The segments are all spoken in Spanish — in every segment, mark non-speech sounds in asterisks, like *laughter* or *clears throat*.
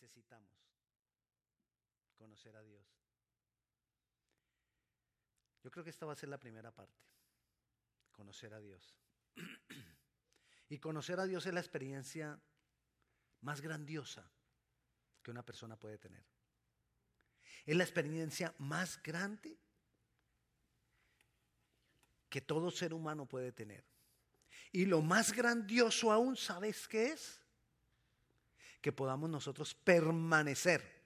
necesitamos conocer a Dios. Yo creo que esta va a ser la primera parte, conocer a Dios. *clears throat* Y conocer a Dios es la experiencia más grandiosa que una persona puede tener. Es la experiencia más grande que todo ser humano puede tener. Y lo más grandioso aún, ¿sabes qué es? Que podamos nosotros permanecer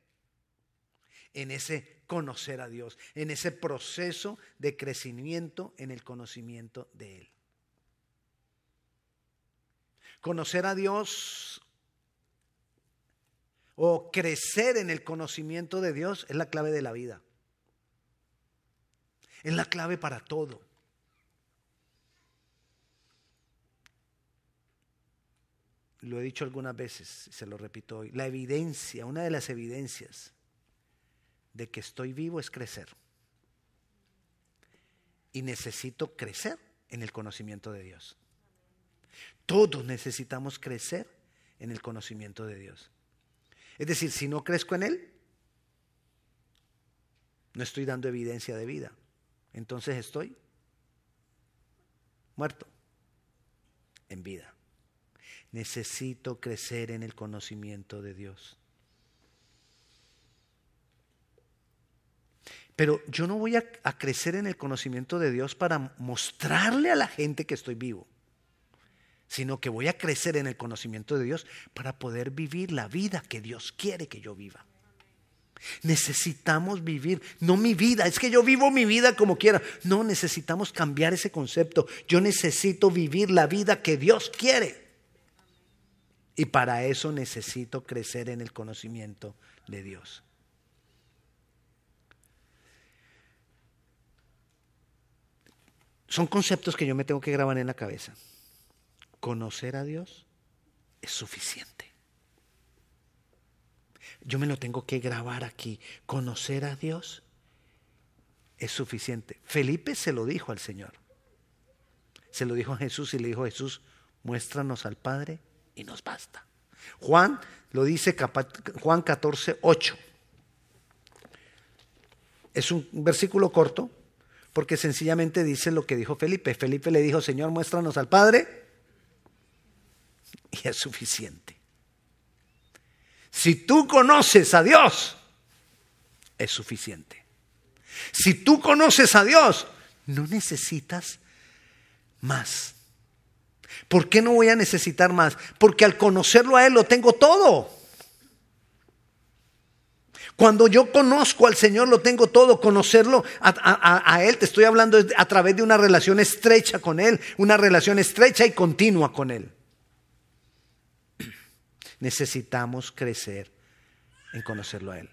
en ese conocer a Dios, en ese proceso de crecimiento en el conocimiento de Él. Conocer a Dios o crecer en el conocimiento de Dios es la clave de la vida. Es la clave para todo. Lo he dicho algunas veces, se lo repito hoy. La evidencia, una de las evidencias de que estoy vivo es crecer. Y necesito crecer en el conocimiento de Dios. Todos necesitamos crecer en el conocimiento de Dios. Es decir, si no crezco en Él, no estoy dando evidencia de vida. Entonces estoy muerto en vida. Necesito crecer en el conocimiento de Dios. Pero yo no voy a, crecer en el conocimiento de Dios para mostrarle a la gente que estoy vivo, sino que voy a crecer en el conocimiento de Dios para poder vivir la vida que Dios quiere que yo viva. Necesitamos vivir, no mi vida, es que yo vivo mi vida como quiera. No, necesitamos cambiar ese concepto. Yo necesito vivir la vida que Dios quiere. Y para eso necesito crecer en el conocimiento de Dios. Son conceptos que yo me tengo que grabar en la cabeza. Conocer a Dios es suficiente. Yo me lo tengo que grabar aquí. Conocer a Dios es suficiente. Felipe se lo dijo al Señor. Se lo dijo a Jesús y le dijo Jesús, muéstranos al Padre y nos basta. Juan lo dice Juan 14, 8. Es un versículo corto, porque sencillamente dice lo que dijo Felipe. Felipe le dijo, Señor, muéstranos al Padre. Y es suficiente. Si tú conoces a Dios, es suficiente. Si tú conoces a Dios, no necesitas más. ¿Por qué no voy a necesitar más? Porque al conocerlo a Él lo tengo todo. Cuando yo conozco al Señor, lo tengo todo. Conocerlo a, Él, te estoy hablando a través de una relación estrecha con Él, una relación estrecha y continua con Él. *clears throat* Necesitamos crecer en conocerlo a Él.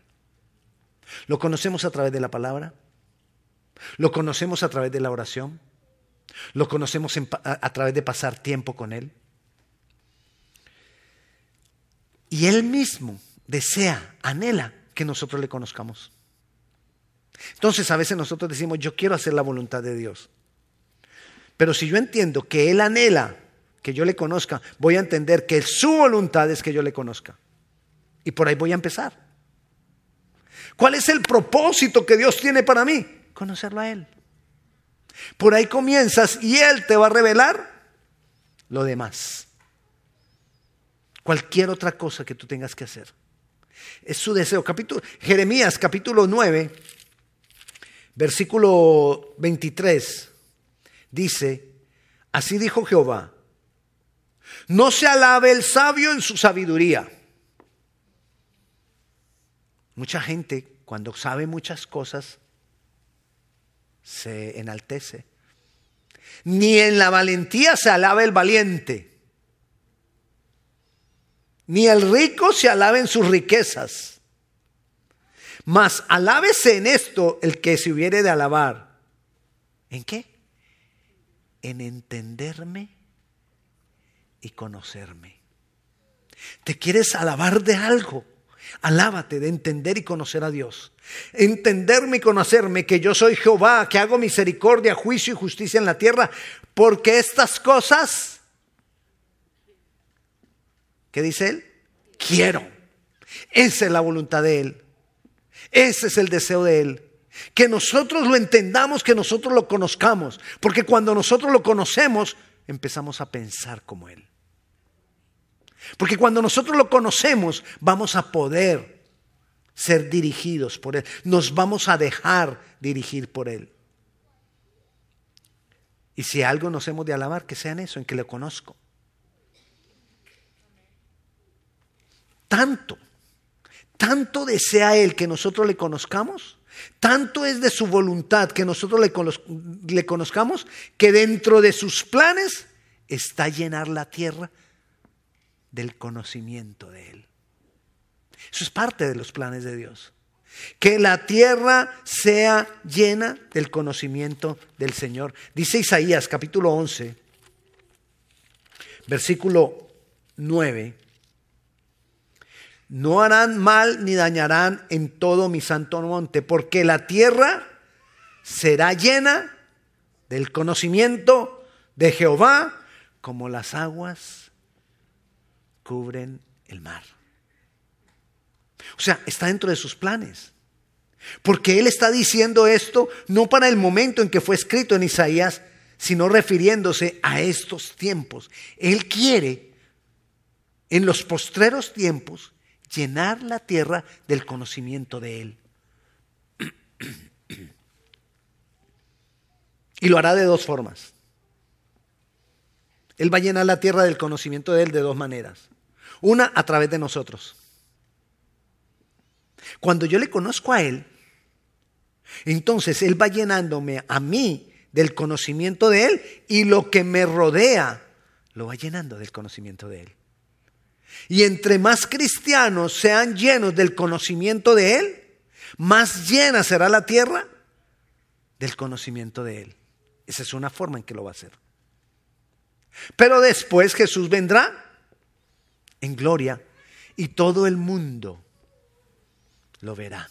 Lo conocemos a través de la palabra, lo conocemos a través de la oración, lo conocemos a través de pasar tiempo con Él. Y Él mismo desea, anhela que nosotros le conozcamos. Entonces a veces nosotros decimos, yo quiero hacer la voluntad de Dios. Pero si yo entiendo que Él anhela que yo le conozca, voy a entender que su voluntad es que yo le conozca. Y por ahí voy a empezar. ¿Cuál es el propósito que Dios tiene para mí? Conocerlo a Él. Por ahí comienzas y Él te va a revelar lo demás. Cualquier otra cosa que tú tengas que hacer. Es su deseo. Capítulo, Jeremías capítulo 9, versículo 23, dice, así dijo Jehová, no se alabe el sabio en su sabiduría. Mucha gente cuando sabe muchas cosas se enaltece. Ni en la valentía se alaba el valiente ni el rico se alabe en sus riquezas. Mas alábese en esto el que se hubiere de alabar. ¿En qué? En entenderme y conocerme. ¿Te quieres alabar de algo? Alábate de entender y conocer a Dios. Entenderme y conocerme que yo soy Jehová, que hago misericordia, juicio y justicia en la tierra, porque estas cosas ¿Qué dice él? Quiero. Esa es la voluntad de Él. Ese es el deseo de Él. Que nosotros lo entendamos, que nosotros lo conozcamos. Porque cuando nosotros lo conocemos, empezamos a pensar como Él. Porque cuando nosotros lo conocemos, vamos a poder ser dirigidos por Él. Nos vamos a dejar dirigir por Él. Y si algo nos hemos de alabar, que sea en eso, en que le conozco. Tanto, tanto desea Él que nosotros le conozcamos, tanto es de su voluntad que nosotros le, le conozcamos, que dentro de sus planes está llenar la tierra del conocimiento de Él. Eso es parte de los planes de Dios. Que la tierra sea llena del conocimiento del Señor. Dice Isaías capítulo 11, versículo 9. No harán mal ni dañarán en todo mi santo monte, porque la tierra será llena del conocimiento de Jehová como las aguas cubren el mar. O sea, está dentro de sus planes. Porque Él está diciendo esto no para el momento en que fue escrito en Isaías, sino refiriéndose a estos tiempos. Él quiere, en los postreros tiempos, llenar la tierra del conocimiento de Él. *clears throat* Y lo hará de dos formas. Él va a llenar la tierra del conocimiento de Él de dos maneras. Una, a través de nosotros. Cuando yo le conozco a Él, entonces Él va llenándome a mí del conocimiento de Él y lo que me rodea lo va llenando del conocimiento de Él. Y entre más cristianos sean llenos del conocimiento de Él, más llena será la tierra del conocimiento de Él. Esa es una forma en que lo va a hacer. Pero después Jesús vendrá en gloria y todo el mundo lo verá.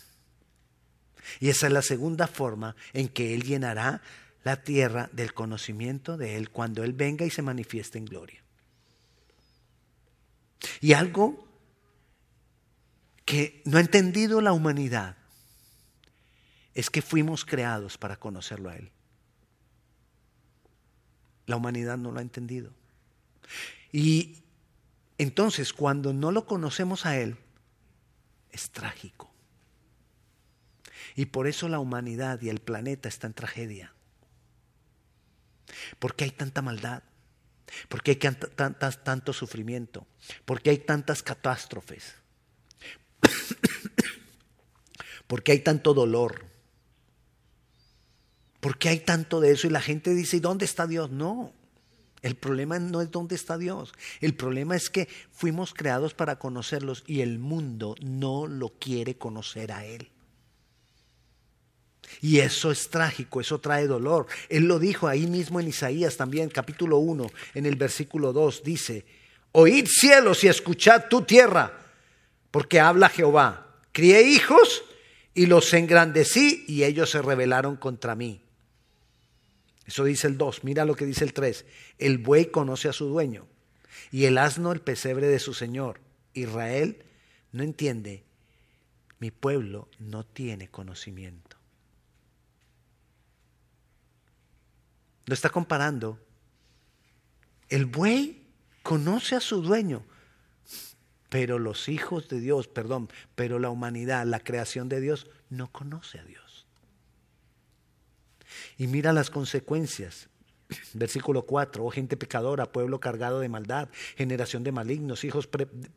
Y esa es la segunda forma en que Él llenará la tierra del conocimiento de Él cuando Él venga y se manifieste en gloria. Y algo que no ha entendido la humanidad es que fuimos creados para conocerlo a Él. La humanidad no lo ha entendido. Y entonces cuando no lo conocemos a Él, es trágico. Y por eso la humanidad y el planeta están en tragedia. Porque hay tanta maldad, porque hay tanto sufrimiento, porque hay tantas catástrofes, *coughs* porque hay tanto dolor, porque hay tanto de eso y la gente dice, ¿y dónde está Dios? No, el problema no es dónde está Dios, el problema es que fuimos creados para conocerlos y el mundo no lo quiere conocer a Él. Y eso es trágico, eso trae dolor. Él lo dijo ahí mismo en Isaías también, capítulo 1, en el versículo 2, dice, oíd cielos y escuchad tu tierra, porque habla Jehová, crié hijos y los engrandecí y ellos se rebelaron contra mí. Eso dice el 2, mira lo que dice el 3, el buey conoce a su dueño y el asno el pesebre de su señor. Israel no entiende, mi pueblo no tiene conocimiento. Lo está comparando. El buey conoce a su dueño, pero los hijos de Dios, perdón, pero la humanidad, la creación de Dios, no conoce a Dios. Y mira las consecuencias. Versículo 4, oh gente pecadora, pueblo cargado de maldad, generación de malignos, hijos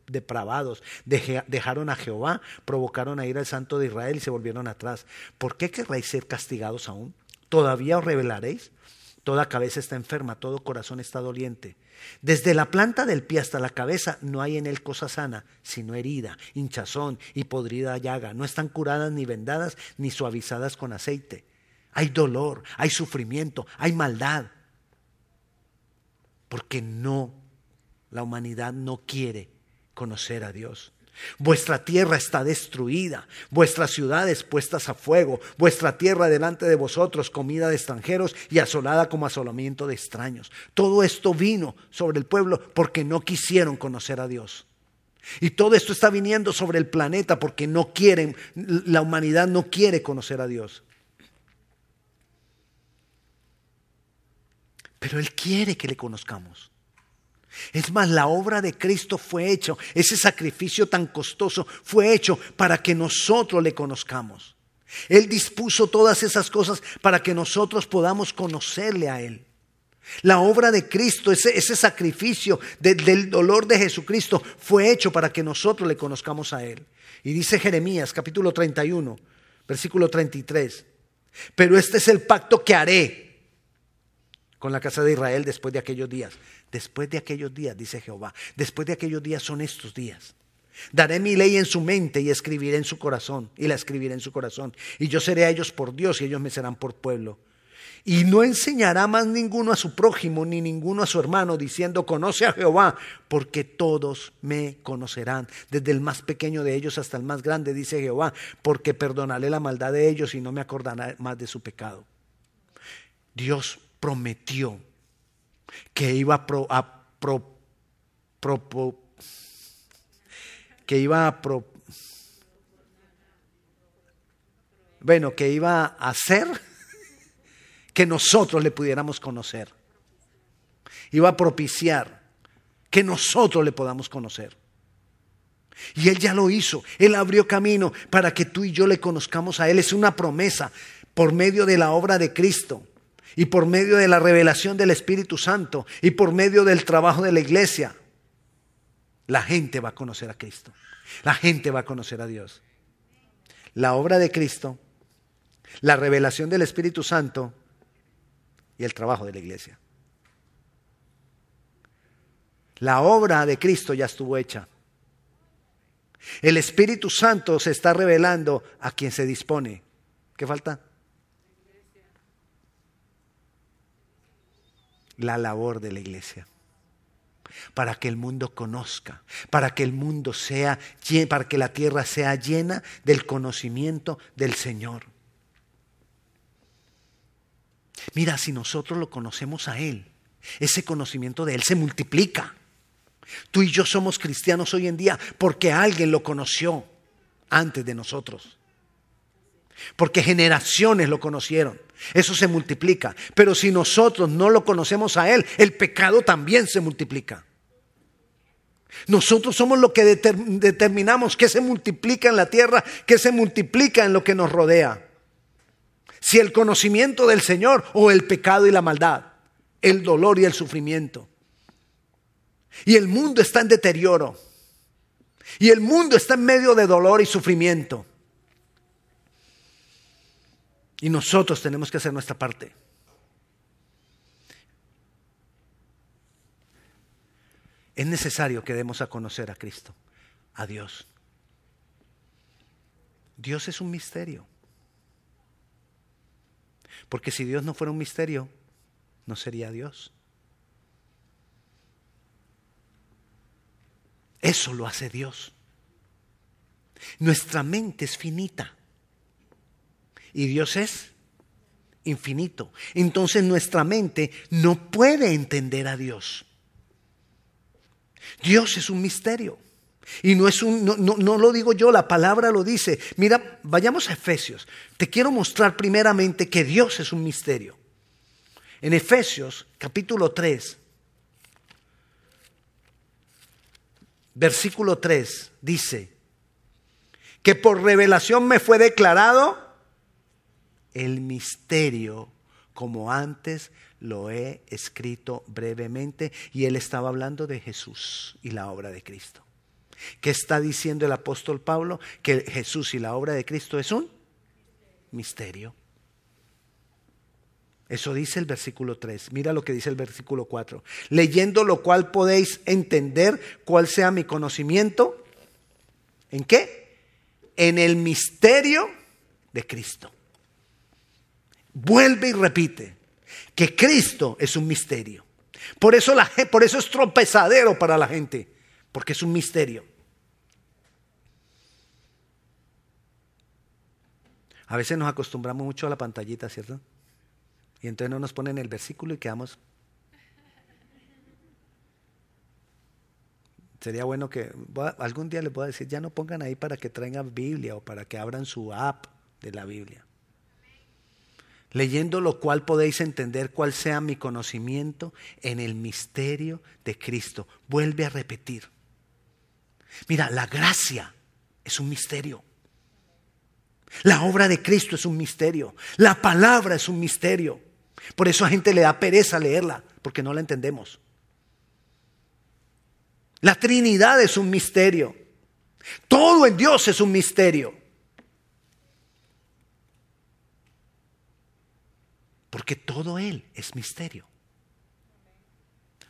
depravados, dejaron a Jehová, provocaron a ir al santo de Israel y se volvieron atrás. ¿Por qué querréis ser castigados aún? ¿Todavía os revelaréis? Toda cabeza está enferma, todo corazón está doliente. Desde la planta del pie hasta la cabeza no hay en él cosa sana, sino herida, hinchazón y podrida llaga. No están curadas ni vendadas ni suavizadas con aceite. Hay dolor, hay sufrimiento, hay maldad. Porque no, la humanidad no quiere conocer a Dios. Vuestra tierra está destruida, vuestras ciudades puestas a fuego, vuestra tierra delante de vosotros comida de extranjeros y asolada como asolamiento de extraños. Todo esto vino sobre el pueblo porque no quisieron conocer a Dios. Y todo esto está viniendo sobre el planeta porque no quieren, la humanidad no quiere conocer a Dios. Pero Él quiere que le conozcamos. Es más, la obra de Cristo fue hecho, ese sacrificio tan costoso fue hecho para que nosotros le conozcamos. Él dispuso todas esas cosas para que nosotros podamos conocerle a Él. La obra de Cristo, ese, sacrificio del dolor de Jesucristo fue hecho para que nosotros le conozcamos a Él. Y dice Jeremías capítulo 31, versículo 33, pero este es el pacto que haré con la casa de Israel después de aquellos días. Después de aquellos días, dice Jehová, después de aquellos días son estos días. Daré mi ley en su mente y escribiré en su corazón, y la escribiré en su corazón. Y yo seré a ellos por Dios y ellos me serán por pueblo. Y no enseñará más ninguno a su prójimo ni ninguno a su hermano, diciendo, conoce a Jehová, porque todos me conocerán, desde el más pequeño de ellos hasta el más grande, dice Jehová, porque perdonaré la maldad de ellos y no me acordaré más de su pecado. Dios prometió que iba a, pro, que iba a bueno, que iba a hacer que nosotros le pudiéramos conocer. Iba a propiciar que nosotros le podamos conocer. Y Él ya lo hizo. Él abrió camino para que tú y yo le conozcamos a Él. Es una promesa por medio de la obra de Cristo y por medio de la revelación del Espíritu Santo y por medio del trabajo de la iglesia la gente va a conocer a Cristo. La gente va a conocer a Dios. La obra de Cristo, la revelación del Espíritu Santo y el trabajo de la iglesia. La obra de Cristo ya estuvo hecha. El Espíritu Santo se está revelando a quien se dispone. ¿Qué falta? La labor de la iglesia para que el mundo conozca, para que el mundo sea, para que la tierra sea llena del conocimiento del Señor. Mira, si nosotros lo conocemos a Él, ese conocimiento de Él se multiplica. Tú y yo somos cristianos hoy en día porque alguien lo conoció antes de nosotros. Porque generaciones lo conocieron. Eso se multiplica. Pero si nosotros no lo conocemos a Él, el pecado también se multiplica. Nosotros somos lo que determinamos que se multiplica en la tierra, que se multiplica en lo que nos rodea. Si el conocimiento del Señor o el pecado y la maldad, el dolor y el sufrimiento. Y el mundo está en deterioro. Y el mundo está en medio de dolor y sufrimiento. Y nosotros tenemos que hacer nuestra parte. Es necesario que demos a conocer a Cristo, a Dios. Dios es un misterio. Porque si Dios no fuera un misterio, no sería Dios. Eso lo hace Dios. Nuestra mente es finita. Y Dios es infinito. Entonces nuestra mente no puede entender a Dios. Dios es un misterio. Y no es un, no, no, lo digo yo, la palabra lo dice. Mira, vayamos a Efesios. Te quiero mostrar primeramente que Dios es un misterio. En Efesios capítulo 3, versículo 3, dice que por revelación me fue declarado el misterio como antes lo he escrito brevemente y él estaba hablando de Jesús y la obra de Cristo. ¿Qué está diciendo el apóstol Pablo? Que Jesús y la obra de Cristo es un misterio. Eso dice el versículo 3. Mira lo que dice el versículo 4. Leyendo lo cual podéis entender cuál sea mi conocimiento. ¿En qué? En el misterio de Cristo. Vuelve y repite que Cristo es un misterio. Por eso, la, por eso es tropezadero para la gente, porque es un misterio. A veces nos acostumbramos mucho a la pantallita, ¿cierto? Y entonces no nos ponen el versículo y quedamos Sería bueno que algún día les voy decir, ya no pongan ahí para que traigan Biblia o para que abran su app de la Biblia. Leyendo lo cual podéis entender cuál sea mi conocimiento en el misterio de Cristo. Vuelve a repetir. Mira, la gracia es un misterio. La obra de Cristo es un misterio. La palabra es un misterio. Por eso a gente le da pereza leerla, porque no la entendemos. La Trinidad es un misterio. Todo en Dios es un misterio. Porque todo Él es misterio.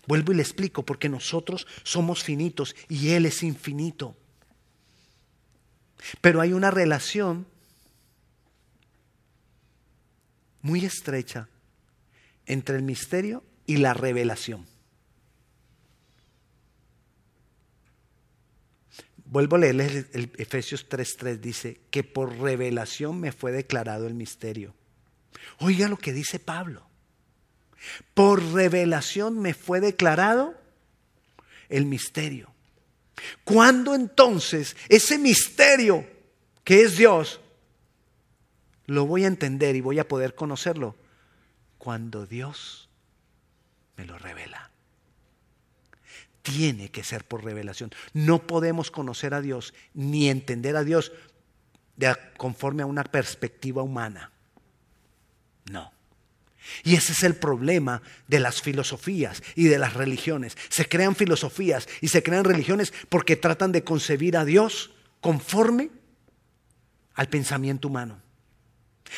Vuelvo y le explico, porque nosotros somos finitos y Él es infinito. Pero hay una relación muy estrecha entre el misterio y la revelación. Vuelvo a leerles el, Efesios 3:3 dice que por revelación me fue declarado el misterio. Oiga lo que dice Pablo. Por revelación me fue declarado el misterio. ¿Cuándo entonces ese misterio que es Dios lo voy a entender y voy a poder conocerlo? Cuando Dios me lo revela. Tiene que ser por revelación. No podemos conocer a Dios ni entender a Dios conforme a una perspectiva humana. No. Y ese es el problema de las filosofías y de las religiones. Se crean filosofías y se crean religiones porque tratan de concebir a Dios conforme al pensamiento humano.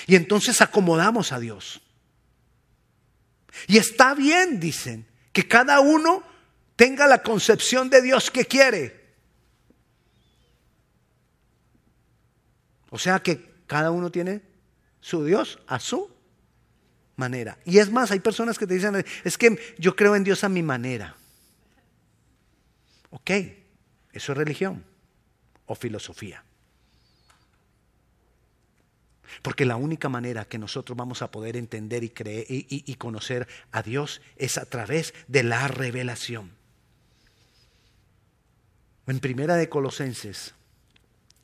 Y entonces acomodamos a Dios. Y está bien, dicen, que cada uno tenga la concepción de Dios que quiere. O sea que cada uno tiene su Dios a su manera. Y es más, hay personas que te dicen, es que yo creo en Dios a mi manera. Ok, eso es religión o filosofía. Porque la única manera que nosotros vamos a poder entender y, creer, y, conocer a Dios es a través de la revelación. En Primera de Colosenses,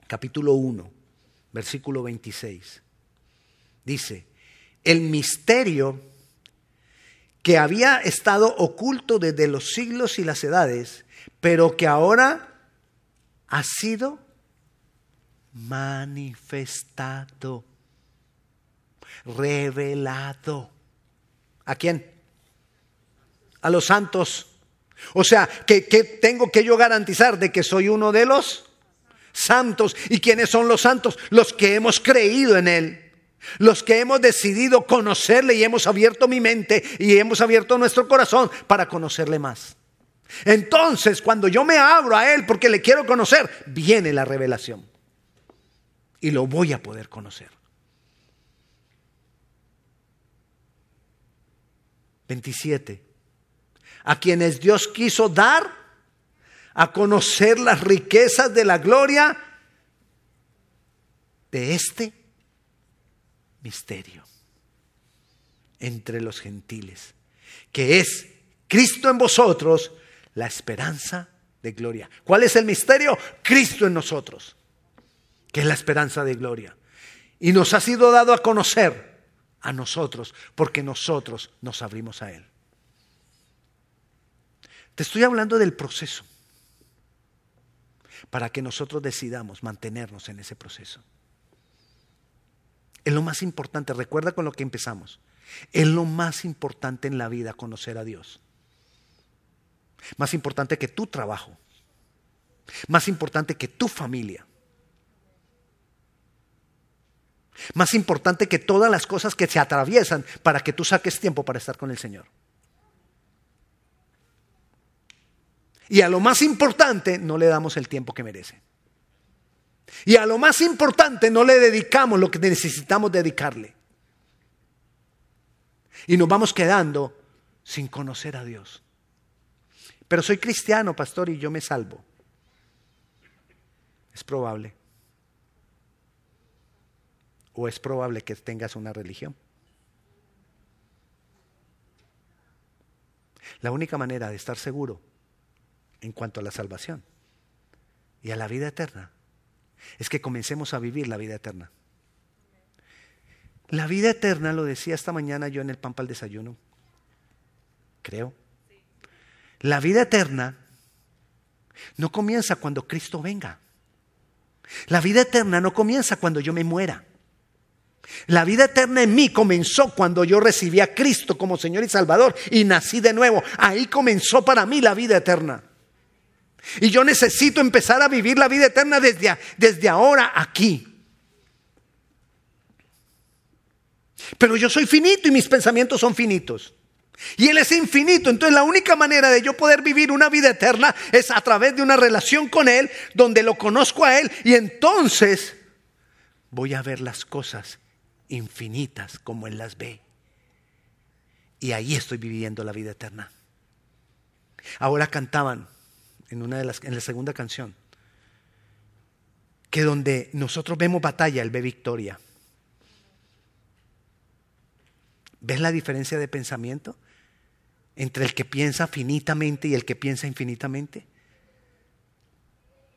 capítulo 1, versículo 26, dice, el misterio que había estado oculto desde los siglos y las edades, pero que ahora ha sido manifestado, revelado. ¿A quién? A los santos. O sea, que, tengo que yo garantizar de que soy uno de los santos. ¿Y quiénes son los santos? Los que hemos creído en Él. Los que hemos decidido conocerle y hemos abierto mi mente y hemos abierto nuestro corazón para conocerle más. Entonces, cuando yo me abro a Él porque le quiero conocer, viene la revelación. Y lo voy a poder conocer. 27. A quienes Dios quiso dar a conocer las riquezas de la gloria de este misterio entre los gentiles, que es Cristo en vosotros, la esperanza de gloria. ¿Cuál es el misterio? Cristo en nosotros, que es la esperanza de gloria. Y nos ha sido dado a conocer a nosotros, porque nosotros nos abrimos a Él. Te estoy hablando del proceso, para que nosotros decidamos mantenernos en ese proceso. Es lo más importante, recuerda con lo que empezamos. Es lo más importante en la vida conocer a Dios. Más importante que tu trabajo. Más importante que tu familia. Más importante que todas las cosas que se atraviesan para que tú saques tiempo para estar con el Señor. Y a lo más importante no le damos el tiempo que merece. Y a lo más importante no le dedicamos lo que necesitamos dedicarle. Y nos vamos quedando sin conocer a Dios. Pero soy cristiano, pastor, y yo me salvo. Es probable. O es probable que tengas una religión. La única manera de estar seguro en cuanto a la salvación y a la vida eterna es que comencemos a vivir la vida eterna. La vida eterna, lo decía esta mañana yo en el Pampa al desayuno, creo. La vida eterna no comienza cuando Cristo venga. La vida eterna no comienza cuando yo me muera. La vida eterna en mí comenzó cuando yo recibí a Cristo como Señor y Salvador y nací de nuevo. Ahí comenzó para mí la vida eterna. Y yo necesito empezar a vivir la vida eterna desde, desde ahora aquí. Pero yo soy finito y mis pensamientos son finitos. Y Él es infinito. Entonces la única manera de yo poder vivir una vida eterna es a través de una relación con Él, donde lo conozco a Él. Y entonces voy a ver las cosas infinitas como Él las ve. Y ahí estoy viviendo la vida eterna. Ahora cantaban en, una de las, en la segunda canción que donde nosotros vemos batalla, Él ve victoria. ¿Ves la diferencia de pensamiento entre el que piensa finitamente y el que piensa infinitamente?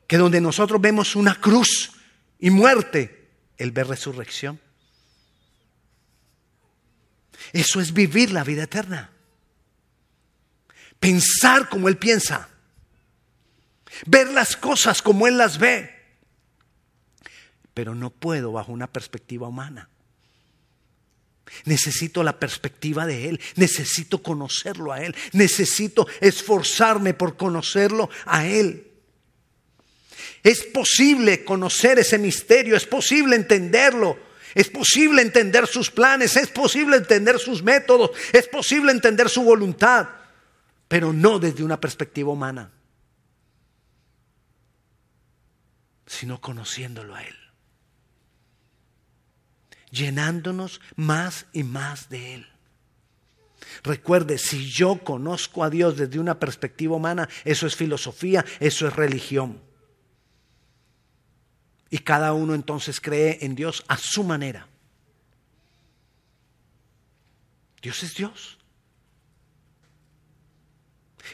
Que donde nosotros vemos una cruz y muerte, Él ve resurrección. Eso es vivir la vida eterna. Pensar como Él piensa. Ver las cosas como Él las ve. Pero no puedo bajo una perspectiva humana. Necesito la perspectiva de Él, necesito conocerlo a Él, necesito esforzarme por conocerlo a Él. Es posible conocer ese misterio, es posible entenderlo, es posible entender sus planes, es posible entender sus métodos, es posible entender su voluntad, pero no desde una perspectiva humana, sino conociéndolo a Él llenándonos más y más de Él. Recuerde, si yo conozco a Dios desde una perspectiva humana, eso es filosofía, eso es religión. Y cada uno entonces cree en Dios a su manera. Dios es Dios.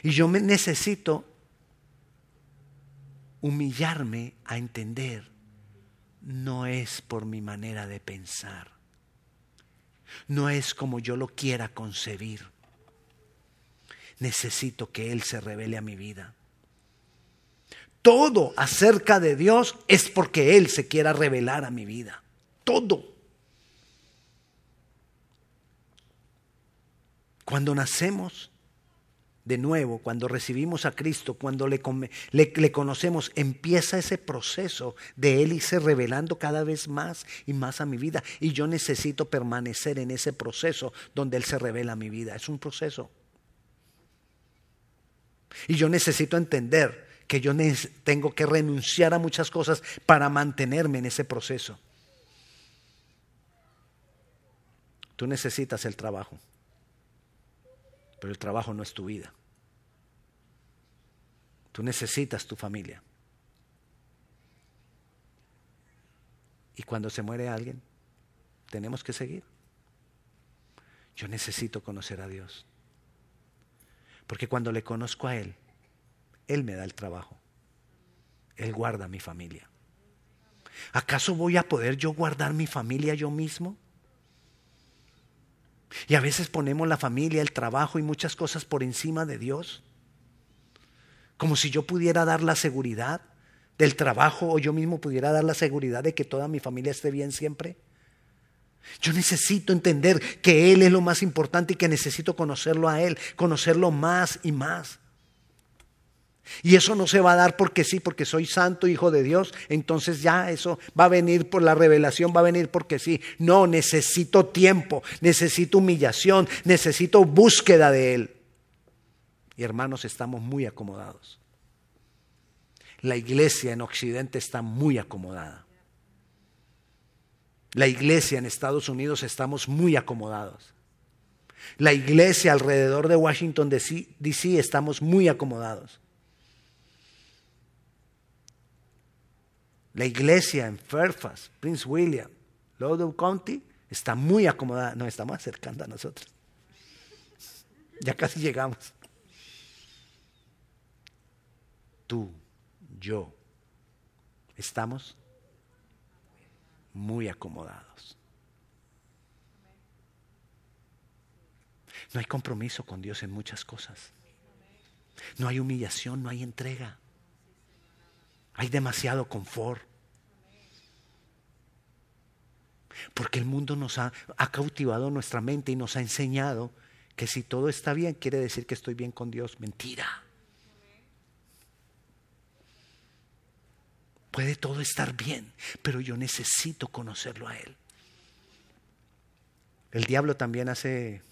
Y yo me necesito humillarme a entender no es por mi manera de pensar, no es como yo lo quiera concebir. Necesito que Él se revele a mi vida. Todo acerca de Dios es porque Él se quiera revelar a mi vida. Todo. Cuando nacemos, de nuevo, cuando recibimos a Cristo, cuando le, le, conocemos, empieza ese proceso de Él irse revelando cada vez más y más a mi vida. Y yo necesito permanecer en ese proceso donde Él se revela a mi vida. Es un proceso. Y yo necesito entender que yo tengo que renunciar a muchas cosas para mantenerme en ese proceso. Tú necesitas el trabajo, pero el trabajo no es tu vida. Tú necesitas tu familia. Y cuando se muere alguien, tenemos que seguir. Yo necesito conocer a Dios. Porque cuando le conozco a Él, Él me da el trabajo. Él guarda mi familia. ¿Acaso voy a poder yo guardar mi familia yo mismo? Y a veces ponemos la familia, el trabajo y muchas cosas por encima de Dios como si yo pudiera dar la seguridad del trabajo o yo mismo pudiera dar la seguridad de que toda mi familia esté bien siempre. Yo necesito entender que Él es lo más importante y que necesito conocerlo a Él, conocerlo más y más. Y eso no se va a dar porque sí, porque soy santo hijo de Dios, entonces ya eso va a venir por la revelación, va a venir porque sí. No, necesito tiempo, necesito humillación, necesito búsqueda de Él. Y hermanos, estamos muy acomodados. La iglesia en Occidente está muy acomodada. La iglesia en Estados Unidos estamos muy acomodados. La iglesia alrededor de Washington DC estamos muy acomodados. La iglesia en Fairfax, Prince William, Loudoun County está muy acomodada. Nos estamos acercando a nosotros. Ya casi llegamos. tú, yo, estamos muy acomodados. No hay compromiso con Dios en muchas cosas. No hay humillación, no hay entrega. Hay demasiado confort. Porque el mundo nos ha, cautivado nuestra mente y nos ha enseñado que si todo está bien, quiere decir que estoy bien con Dios. Mentira. Puede todo estar bien, pero yo necesito conocerlo a Él. El diablo también hace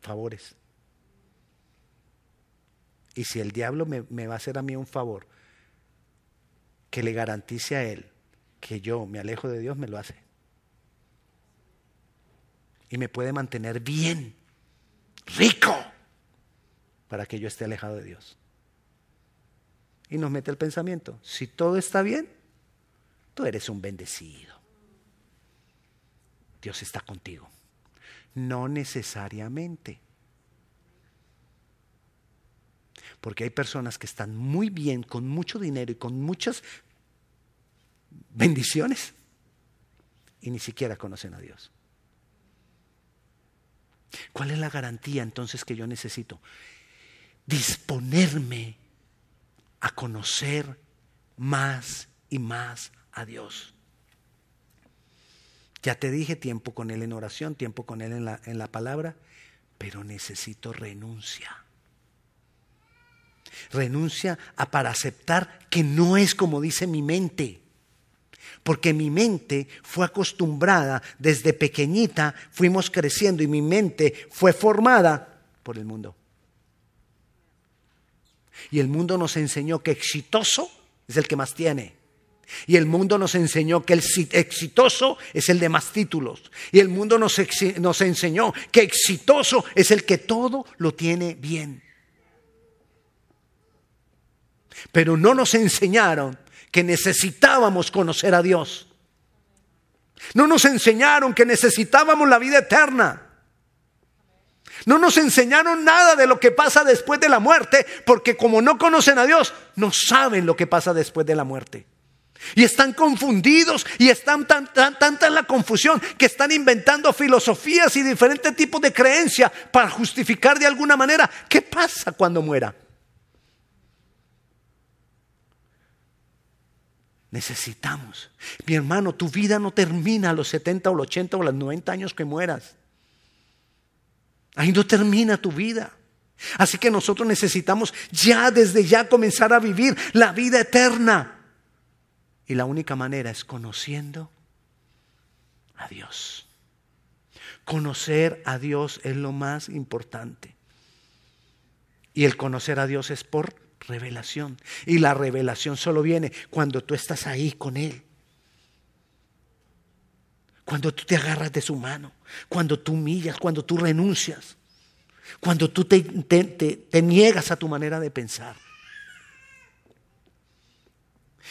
favores. Y si el diablo me, va a hacer a mí un favor, que le garantice a Él que yo me alejo de Dios, me lo hace. Y me puede mantener bien, rico, para que yo esté alejado de Dios y nos mete el pensamiento, si todo está bien, tú eres un bendecido. Dios está contigo. No necesariamente. Porque hay personas que están muy bien, con mucho dinero y con muchas bendiciones y ni siquiera conocen a Dios. ¿Cuál es la garantía entonces que yo necesito? Disponerme a conocer más y más a Dios. Ya te dije tiempo con Él en oración, tiempo con Él en la, en la palabra, pero necesito renuncia. Renuncia a para aceptar que no es como dice mi mente. Porque mi mente fue acostumbrada desde pequeñita, fuimos creciendo y mi mente fue formada por el mundo. Y el mundo nos enseñó que exitoso es el que más tiene. Y el mundo nos enseñó que el exitoso es el de más títulos. Y el mundo nos, nos enseñó que exitoso es el que todo lo tiene bien. Pero no nos enseñaron que necesitábamos conocer a Dios. No nos enseñaron que necesitábamos la vida eterna. No nos enseñaron nada de lo que pasa después de la muerte, porque como no conocen a Dios, no saben lo que pasa después de la muerte. Y están confundidos y están tan, tan, tanta en la confusión que están inventando filosofías y diferentes tipos de creencias para justificar de alguna manera qué pasa cuando muera. Necesitamos. Mi hermano, tu vida no termina a los 70 o los 80 o los 90 años que mueras. Ahí no termina tu vida. Así que nosotros necesitamos ya desde ya comenzar a vivir la vida eterna. Y la única manera es conociendo a Dios. Conocer a Dios es lo más importante. Y el conocer a Dios es por revelación. Y la revelación solo viene cuando tú estás ahí con Él. Cuando tú te agarras de su mano, cuando tú humillas, cuando tú renuncias, cuando tú te, te, niegas a tu manera de pensar.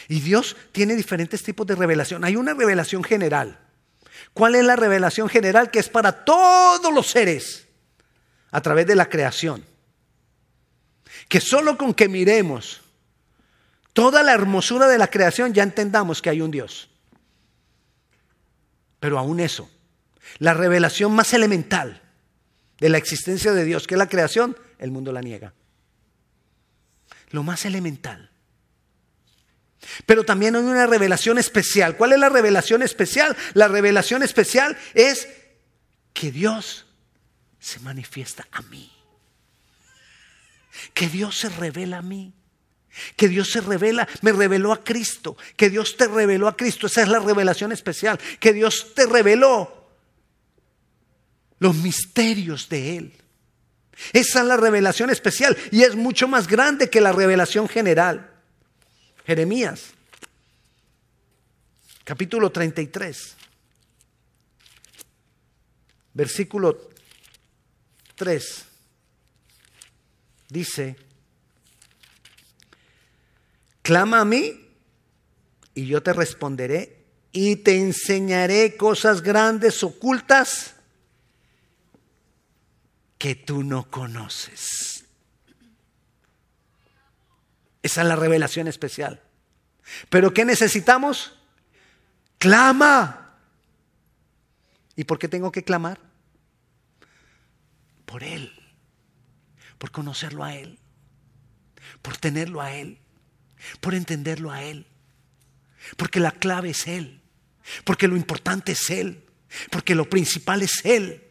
Y Dios tiene diferentes tipos de revelación. Hay una revelación general. ¿Cuál es la revelación general? Que es para todos los seres a través de la creación. Que solo con que miremos toda la hermosura de la creación ya entendamos que hay un Dios. Pero aún eso, la revelación más elemental de la existencia de Dios, que es la creación, el mundo la niega. Lo más elemental. Pero también hay una revelación especial. ¿Cuál es la revelación especial? La revelación especial es que Dios se manifiesta a mí. Que Dios se revela a mí. Que Dios se revela, me reveló a Cristo. Que Dios te reveló a Cristo. Esa es la revelación especial. Que Dios te reveló los misterios de Él. Esa es la revelación especial y es mucho más grande que la revelación general. Jeremías, capítulo 33, versículo 3, dice, clama a mí y yo te responderé y te enseñaré cosas grandes ocultas que tú no conoces. Esa es la revelación especial. Pero ¿qué necesitamos? Clama. ¿Y por qué tengo que clamar? Por Él, por conocerlo a Él, por tenerlo a Él, por entenderlo a Él. Porque la clave es Él, porque lo importante es Él, porque lo principal es Él.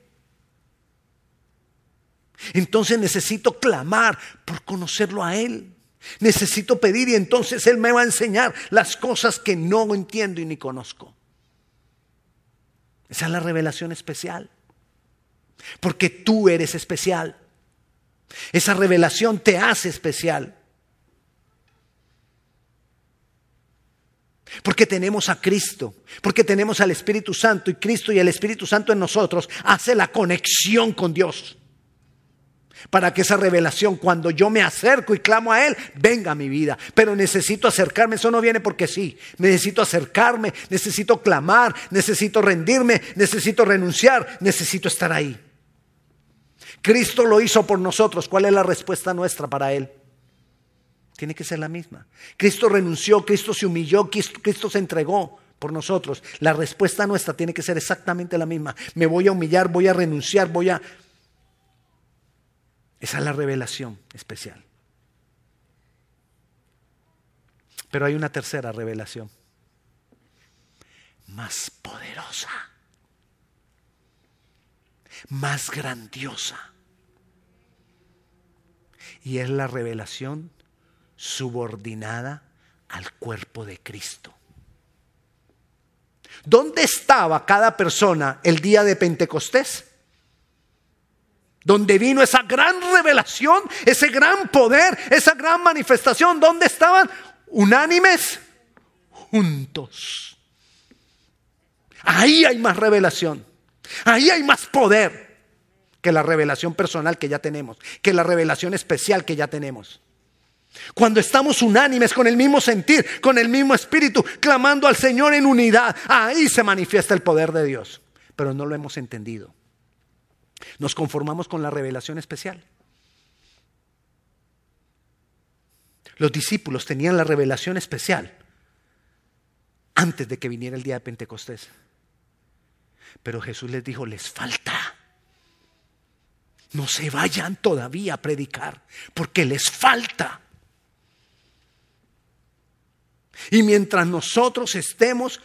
Entonces necesito clamar por conocerlo a Él. Necesito pedir y entonces Él me va a enseñar las cosas que no entiendo y ni conozco. Esa es la revelación especial. Porque tú eres especial. Esa revelación te hace especial. Porque tenemos a Cristo, porque tenemos al Espíritu Santo y Cristo y el Espíritu Santo en nosotros hace la conexión con Dios para que esa revelación, cuando yo me acerco y clamo a Él, venga a mi vida. Pero necesito acercarme, eso no viene porque sí. Necesito acercarme, necesito clamar, necesito rendirme, necesito renunciar, necesito estar ahí. Cristo lo hizo por nosotros. ¿Cuál es la respuesta nuestra para Él? Tiene que ser la misma. Cristo renunció, Cristo se humilló, Cristo se entregó por nosotros. La respuesta nuestra tiene que ser exactamente la misma. Me voy a humillar, voy a renunciar, voy a esa es la revelación especial. Pero hay una tercera revelación, más poderosa, más grandiosa. Y es la revelación subordinada al cuerpo de Cristo. ¿Dónde estaba cada persona el día de Pentecostés? donde vino esa gran revelación, ese gran poder, esa gran manifestación, ¿dónde estaban? Unánimes, juntos. Ahí hay más revelación, ahí hay más poder que la revelación personal que ya tenemos, que la revelación especial que ya tenemos. Cuando estamos unánimes con el mismo sentir, con el mismo espíritu, clamando al Señor en unidad, ahí se manifiesta el poder de Dios. Pero no lo hemos entendido. Nos conformamos con la revelación especial. Los discípulos tenían la revelación especial antes de que viniera el día de Pentecostés. Pero Jesús les dijo, les falta. No se vayan todavía a predicar, porque les falta. Y mientras nosotros estemos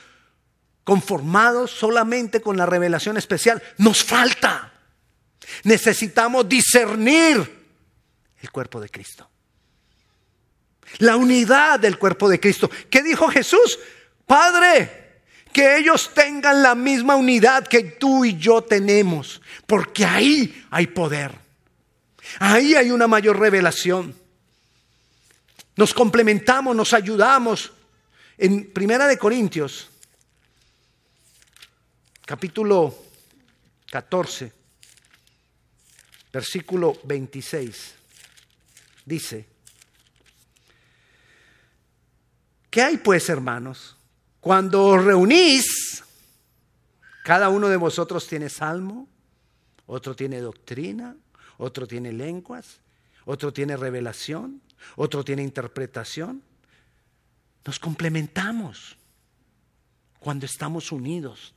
conformados solamente con la revelación especial, nos falta. Necesitamos discernir el cuerpo de Cristo. La unidad del cuerpo de Cristo. ¿Qué dijo Jesús? Padre, que ellos tengan la misma unidad que tú y yo tenemos, porque ahí hay poder. Ahí hay una mayor revelación. Nos complementamos, nos ayudamos. En Primera de Corintios, capítulo 14, versículo 26, dice, ¿qué hay pues, hermanos? Cuando os reunís, cada uno de vosotros tiene salmo, otro tiene doctrina, otro tiene lenguas, otro tiene revelación, otro tiene interpretación. Nos complementamos cuando estamos unidos.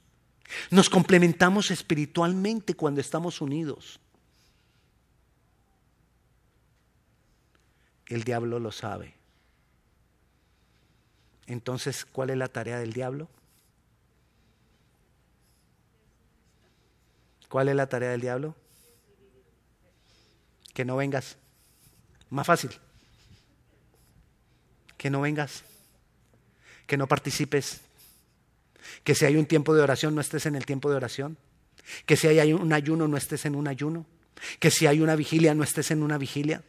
Nos complementamos espiritualmente cuando estamos unidos. El diablo lo sabe. Entonces, ¿cuál es la tarea del diablo? ¿Cuál es la tarea del diablo? Que no vengas. Más fácil. Que no vengas. Que no participes. Que si hay un tiempo de oración no estés en el tiempo de oración. Que si hay un ayuno no estés en un ayuno. Que si hay una vigilia no estés en una vigilia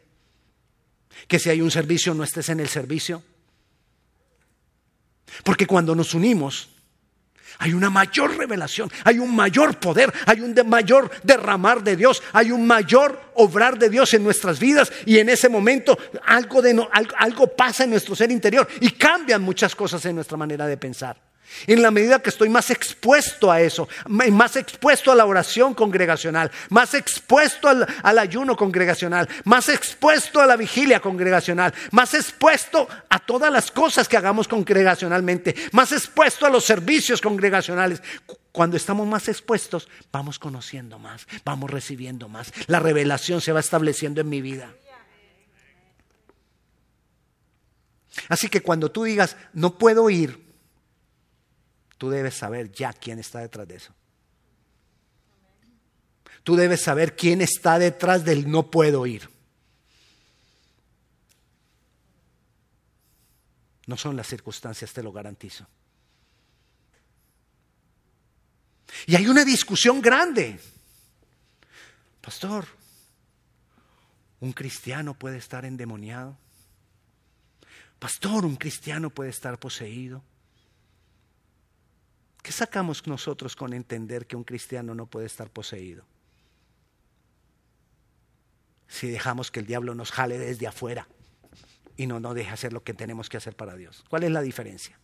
que si hay un servicio no estés en el servicio. Porque cuando nos unimos, hay una mayor revelación, hay un mayor poder, hay un mayor derramar de Dios, hay un mayor obrar de Dios en nuestras vidas y en ese momento algo, de algo pasa en nuestro ser interior y cambian muchas cosas en nuestra manera de pensar. En la medida que estoy más expuesto a eso, más expuesto a la oración congregacional, más expuesto al, al, ayuno congregacional, más expuesto a la vigilia congregacional, más expuesto a todas las cosas que hagamos congregacionalmente, más expuesto a los servicios congregacionales. Cuando estamos más expuestos, vamos conociendo más, vamos recibiendo más. La revelación se va estableciendo en mi vida. Así que cuando tú digas, no puedo ir, Tú debes saber ya quién está detrás de eso. Tú debes saber quién está detrás del no puedo ir. No son las circunstancias, te lo garantizo. Y hay una discusión grande. Pastor, ¿un cristiano puede estar endemoniado? Pastor, ¿un cristiano puede estar poseído? ¿Qué sacamos nosotros con entender que un cristiano no puede estar poseído? Si dejamos que el diablo nos jale desde afuera y no nos deje hacer lo que tenemos que hacer para Dios. ¿Cuál es la diferencia?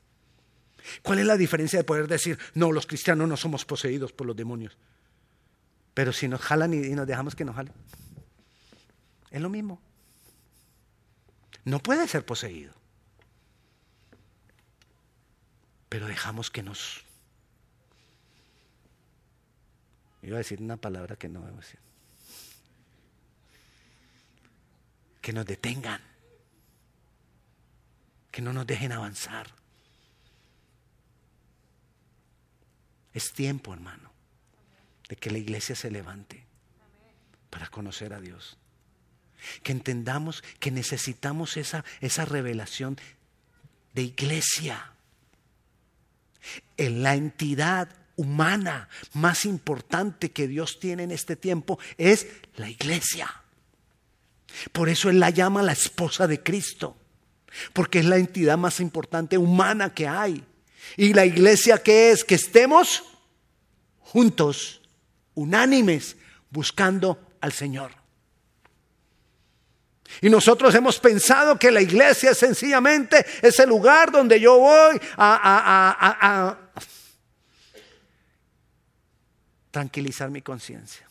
¿Cuál es la diferencia de poder decir, no, los cristianos no somos poseídos por los demonios? Pero si nos jalan y nos dejamos que nos jalen, es lo mismo. No puede ser poseído. Pero dejamos que nos Iba a decir una palabra que no voy a decir. Que nos detengan. Que no nos dejen avanzar. Es tiempo, hermano, de que la iglesia se levante para conocer a Dios. Que entendamos que necesitamos esa, esa revelación de iglesia. En la entidad humana más importante que Dios tiene en este tiempo es la iglesia. Por eso Él la llama la esposa de Cristo, porque es la entidad más importante humana que hay. Y la iglesia que es que estemos juntos, unánimes, buscando al Señor. Y nosotros hemos pensado que la iglesia sencillamente es el lugar donde yo voy a, a tranquilizar mi conciencia.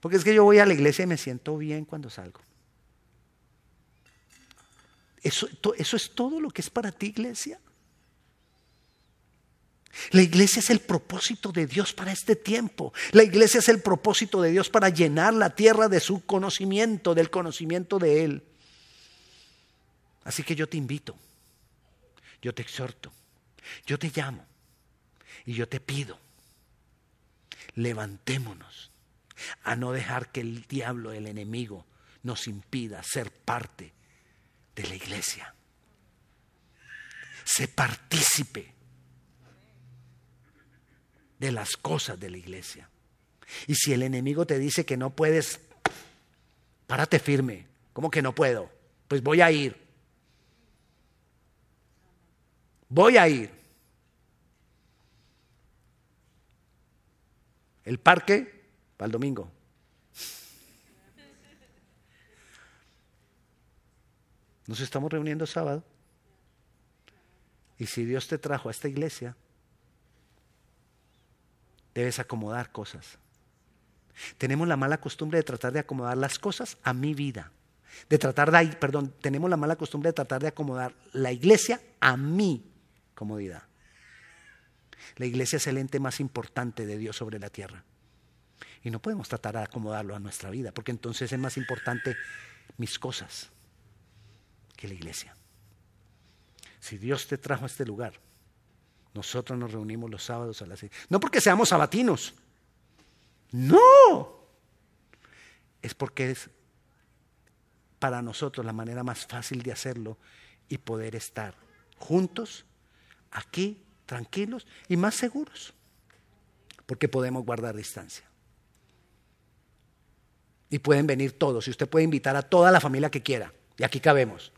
Porque es que yo voy a la iglesia y me siento bien cuando salgo. Eso, es todo lo que es para ti, iglesia. La iglesia es el propósito de Dios para este tiempo. La iglesia es el propósito de Dios para llenar la tierra de su conocimiento, del conocimiento de Él. Así que yo te invito, yo te exhorto, yo te llamo y yo te pido levantémonos a no dejar que el diablo, el enemigo, nos impida ser parte de la iglesia. Sé partícipe de las cosas de la iglesia. Y si el enemigo te dice que no puedes, párate firme. ¿Cómo que no puedo? Pues voy a ir. Voy a ir. El parque para el domingo. Nos estamos reuniendo sábado. Y si Dios te trajo a esta iglesia, debes acomodar cosas. Tenemos la mala costumbre de tratar de acomodar las cosas a mi vida. De tratar de, perdón, tenemos la mala costumbre de tratar de acomodar la iglesia a mi comodidad. La iglesia es el ente más importante de Dios sobre la tierra. Y no podemos tratar de acomodarlo a nuestra vida, porque entonces es más importante mis cosas que la iglesia. Si Dios te trajo a este lugar, nosotros nos reunimos los sábados a las seis. No porque seamos sabatinos. No. Es porque es para nosotros la manera más fácil de hacerlo y poder estar juntos aquí tranquilos y más seguros, porque podemos guardar distancia. Y pueden venir todos, y usted puede invitar a toda la familia que quiera, y aquí cabemos.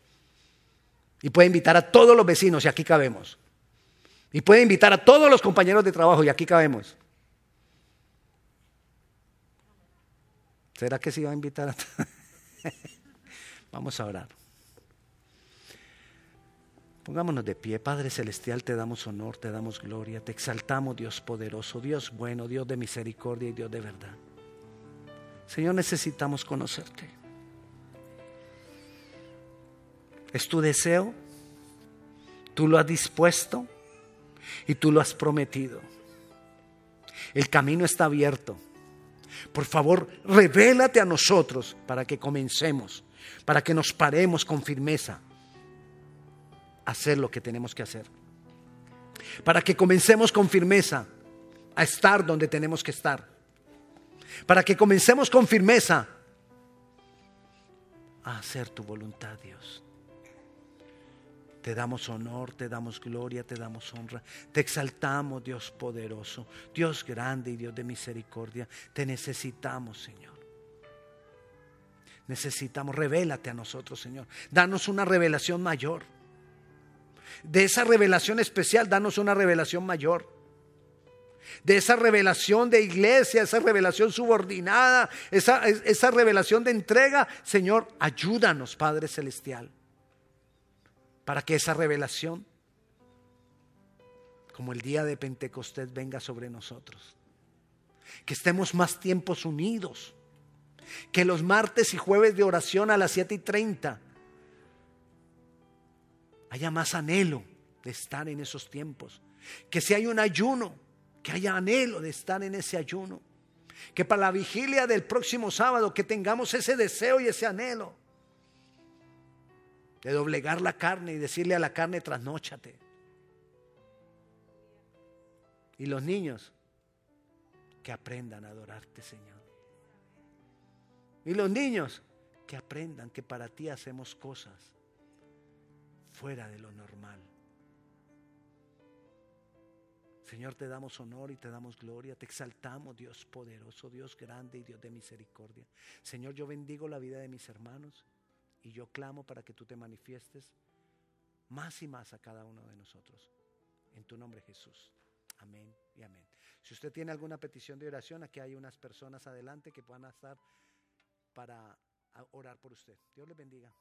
Y puede invitar a todos los vecinos, y aquí cabemos. Y puede invitar a todos los compañeros de trabajo, y aquí cabemos. ¿Será que sí va a invitar a *laughs* Vamos a orar. Pongámonos de pie, Padre Celestial, te damos honor, te damos gloria, te exaltamos, Dios poderoso, Dios bueno, Dios de misericordia y Dios de verdad. Señor, necesitamos conocerte. Es tu deseo, tú lo has dispuesto y tú lo has prometido. El camino está abierto. Por favor, revélate a nosotros para que comencemos, para que nos paremos con firmeza hacer lo que tenemos que hacer. Para que comencemos con firmeza a estar donde tenemos que estar. Para que comencemos con firmeza a hacer tu voluntad, Dios. Te damos honor, te damos gloria, te damos honra. Te exaltamos, Dios poderoso, Dios grande y Dios de misericordia. Te necesitamos, Señor. Necesitamos, revélate a nosotros, Señor. Danos una revelación mayor. De esa revelación especial, danos una revelación mayor. De esa revelación de iglesia, esa revelación subordinada, esa, esa revelación de entrega, Señor, ayúdanos, Padre Celestial para que esa revelación, como el día de Pentecostés, venga sobre nosotros. Que estemos más tiempos unidos. Que los martes y jueves de oración a las 7 y 30 haya más anhelo de estar en esos tiempos. Que si hay un ayuno, que haya anhelo de estar en ese ayuno. Que para la vigilia del próximo sábado que tengamos ese deseo y ese anhelo de doblegar la carne y decirle a la carne, trasnóchate. Y los niños, que aprendan a adorarte, Señor. Y los niños, que aprendan que para ti hacemos cosas fuera de lo normal. Señor, te damos honor y te damos gloria, te exaltamos, Dios poderoso, Dios grande y Dios de misericordia. Señor, yo bendigo la vida de mis hermanos. Y yo clamo para que tú te manifiestes más y más a cada uno de nosotros. En tu nombre Jesús. Amén y amén. Si usted tiene alguna petición de oración, aquí hay unas personas adelante que puedan estar para orar por usted. Dios le bendiga.